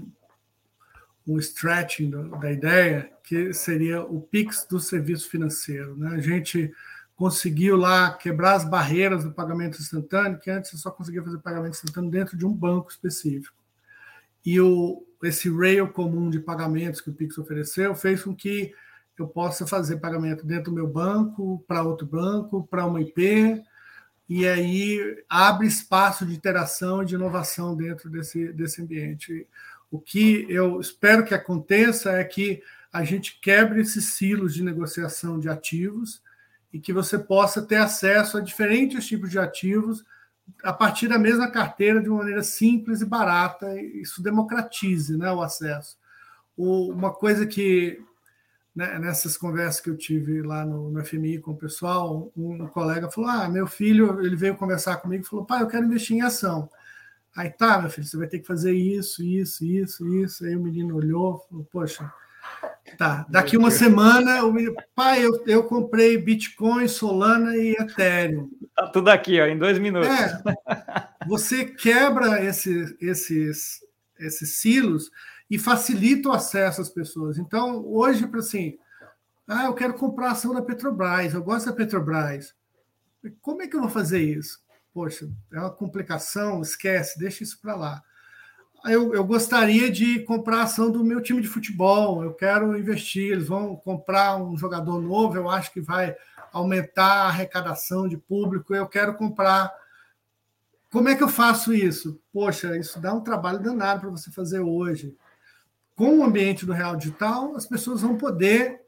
um stretching da ideia, que seria o PIX do serviço financeiro. Né? A gente conseguiu lá quebrar as barreiras do pagamento instantâneo, que antes você só conseguia fazer pagamento instantâneo dentro de um banco específico. E o, esse rail comum de pagamentos que o Pix ofereceu fez com que eu possa fazer pagamento dentro do meu banco, para outro banco, para uma IP, e aí abre espaço de interação e de inovação dentro desse, desse ambiente. O que eu espero que aconteça é que a gente quebre esses silos de negociação de ativos e que você possa ter acesso a diferentes tipos de ativos a partir da mesma carteira de uma maneira simples e barata, isso democratize né, o acesso. O, uma coisa que né, nessas conversas que eu tive lá no, no FMI com o pessoal, um, um, colega falou: Ah, meu filho, ele veio conversar comigo e falou: Pai, eu quero investir em ação. Aí tá, meu filho, você vai ter que fazer isso, isso, isso, isso. Aí o menino olhou, falou: Poxa, tá. Daqui uma semana, o menino, pai, eu, eu comprei Bitcoin, Solana e Ethereum. Tá tudo aqui, ó, em dois minutos. É, você quebra esses, esses, esses silos e facilita o acesso às pessoas. Então, hoje, para assim, ah, eu quero comprar ação da Petrobras, eu gosto da Petrobras. Como é que eu vou fazer isso? Poxa, é uma complicação, esquece, deixa isso para lá. Eu, eu gostaria de comprar ação do meu time de futebol, eu quero investir, eles vão comprar um jogador novo, eu acho que vai aumentar a arrecadação de público, eu quero comprar. Como é que eu faço isso? Poxa, isso dá um trabalho danado para você fazer hoje. Com o ambiente do real digital, as pessoas vão poder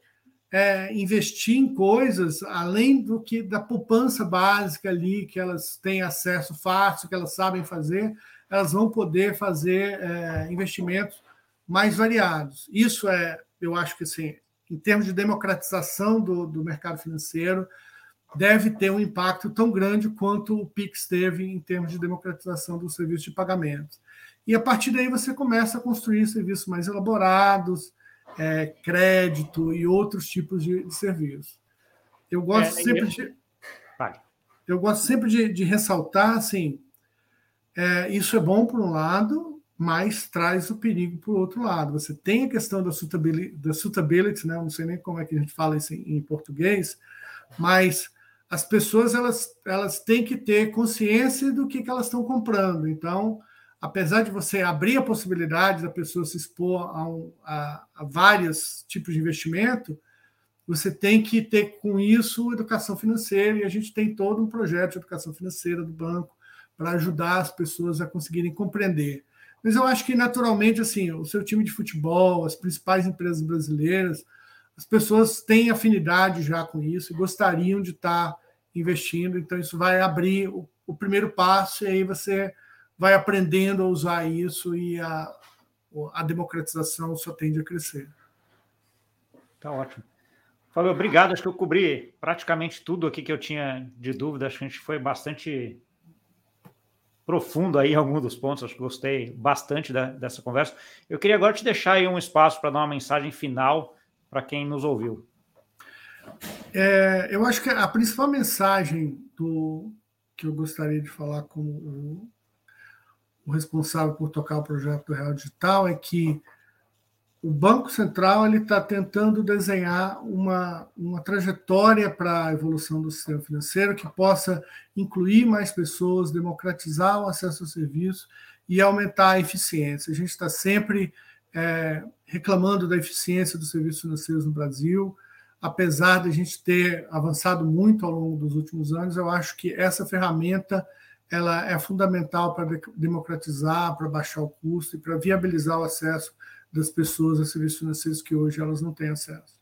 é, investir em coisas além do que da poupança básica ali, que elas têm acesso fácil, que elas sabem fazer, elas vão poder fazer é, investimentos mais variados. Isso é, eu acho que assim, em termos de democratização do, do mercado financeiro, deve ter um impacto tão grande quanto o PIX teve em termos de democratização do serviço de pagamentos. E a partir daí você começa a construir serviços mais elaborados, é, crédito e outros tipos de, de serviços. Eu gosto é, sempre eu... de. Eu gosto sempre de, de ressaltar assim, é, isso é bom por um lado, mas traz o perigo por outro lado. Você tem a questão da suitability, da suitability né? não sei nem como é que a gente fala isso em, em português, mas as pessoas elas, elas têm que ter consciência do que, que elas estão comprando. Então, apesar de você abrir a possibilidade da pessoa se expor a, um, a, a vários tipos de investimento, você tem que ter com isso educação financeira, e a gente tem todo um projeto de educação financeira do banco para ajudar as pessoas a conseguirem compreender. Mas eu acho que, naturalmente, assim, o seu time de futebol, as principais empresas brasileiras, as pessoas têm afinidade já com isso e gostariam de estar investindo, então isso vai abrir o, o primeiro passo, e aí você vai aprendendo a usar isso e a, a democratização só tende a crescer. Tá ótimo. Fábio, obrigado. Acho que eu cobri praticamente tudo aqui que eu tinha de dúvida. Acho que a gente foi bastante profundo aí em algum dos pontos. Acho que gostei bastante da, dessa conversa. Eu queria agora te deixar aí um espaço para dar uma mensagem final para quem nos ouviu. É, eu acho que a principal mensagem do que eu gostaria de falar como o responsável por tocar o projeto do Real Digital, é que o Banco Central ele está tentando desenhar uma, uma trajetória para a evolução do sistema financeiro que possa incluir mais pessoas, democratizar o acesso ao serviço e aumentar a eficiência. A gente está sempre é, reclamando da eficiência dos serviços financeiros no Brasil, apesar de a gente ter avançado muito ao longo dos últimos anos, eu acho que essa ferramenta ela é fundamental para democratizar, para baixar o custo e para viabilizar o acesso das pessoas a serviços financeiros que hoje elas não têm acesso.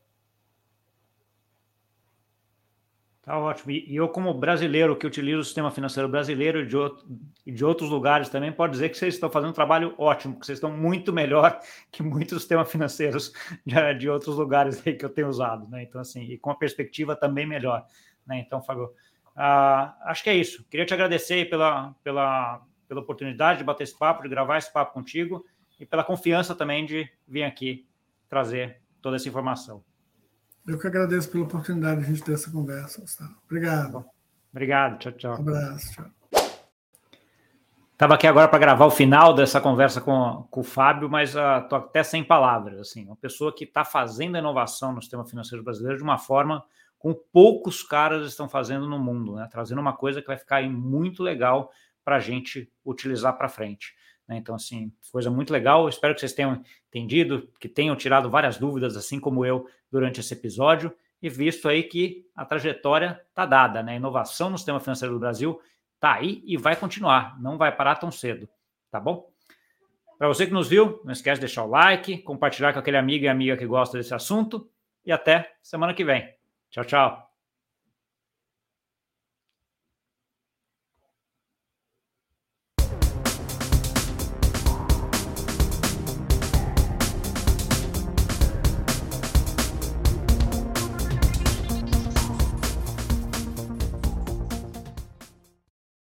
Tá ótimo. E eu, como brasileiro que utilizo o sistema financeiro brasileiro e de, outro, de outros lugares também, pode dizer que vocês estão fazendo um trabalho ótimo, que vocês estão muito melhor que muitos sistemas financeiros de, de outros lugares que eu tenho usado, né? Então, assim, e com a perspectiva também melhor, né? Então, Fábio, Uh, acho que é isso. Queria te agradecer pela, pela, pela oportunidade de bater esse papo, de gravar esse papo contigo e pela confiança também de vir aqui trazer toda essa informação. Eu que agradeço pela oportunidade de a gente ter essa conversa, Gustavo. Obrigado. Tá Obrigado. Tchau, tchau. Um abraço. Tchau. Estava aqui agora para gravar o final dessa conversa com, com o Fábio, mas estou uh, até sem palavras. Assim, uma pessoa que está fazendo a inovação no sistema financeiro brasileiro de uma forma com poucos caras estão fazendo no mundo, né? Trazendo uma coisa que vai ficar aí muito legal para a gente utilizar para frente. Né? Então, assim, coisa muito legal. Espero que vocês tenham entendido, que tenham tirado várias dúvidas, assim como eu, durante esse episódio, e visto aí que a trajetória está dada, né? A inovação no sistema financeiro do Brasil está aí e vai continuar, não vai parar tão cedo, tá bom? Para você que nos viu, não esquece de deixar o like, compartilhar com aquele amigo e amiga que gosta desse assunto e até semana que vem. Tchau, tchau.